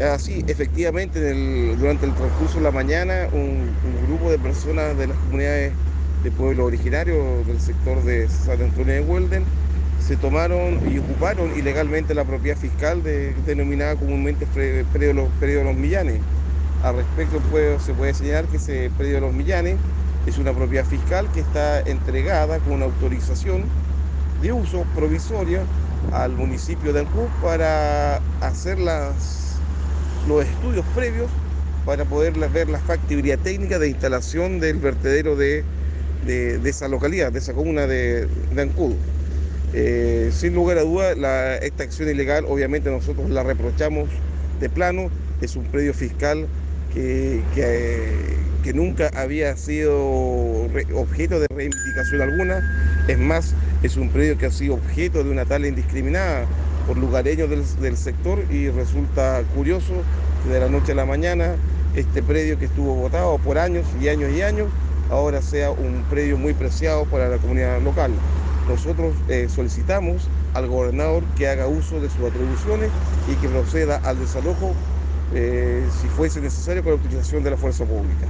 Así, efectivamente, durante el transcurso de la mañana, un, grupo de personas de las comunidades de pueblos originarios del sector de San Antonio de Huelden se tomaron y ocuparon ilegalmente la propiedad fiscal denominada comúnmente predio de los Millanes. Al respecto, se puede señalar que ese predio de los Millanes es una propiedad fiscal que está entregada con una autorización de uso provisoria al municipio de Ancú para hacer las, los estudios previos para poder ver la factibilidad técnica de instalación del vertedero de, esa localidad, de esa comuna de, de Ancud. Eh, sin lugar a duda, esta acción ilegal obviamente nosotros la reprochamos de plano, es un predio fiscal que, que, nunca había sido objeto de reivindicación alguna, es más, es un predio que ha sido objeto de una tala indiscriminada por lugareños del, sector y resulta curioso que de la noche a la mañana este predio que estuvo votado por años y años y años ahora sea un predio muy preciado para la comunidad local nosotros eh, solicitamos al gobernador que haga uso de sus atribuciones y que proceda al desalojo eh, si fuese necesario con la utilización de la fuerza pública.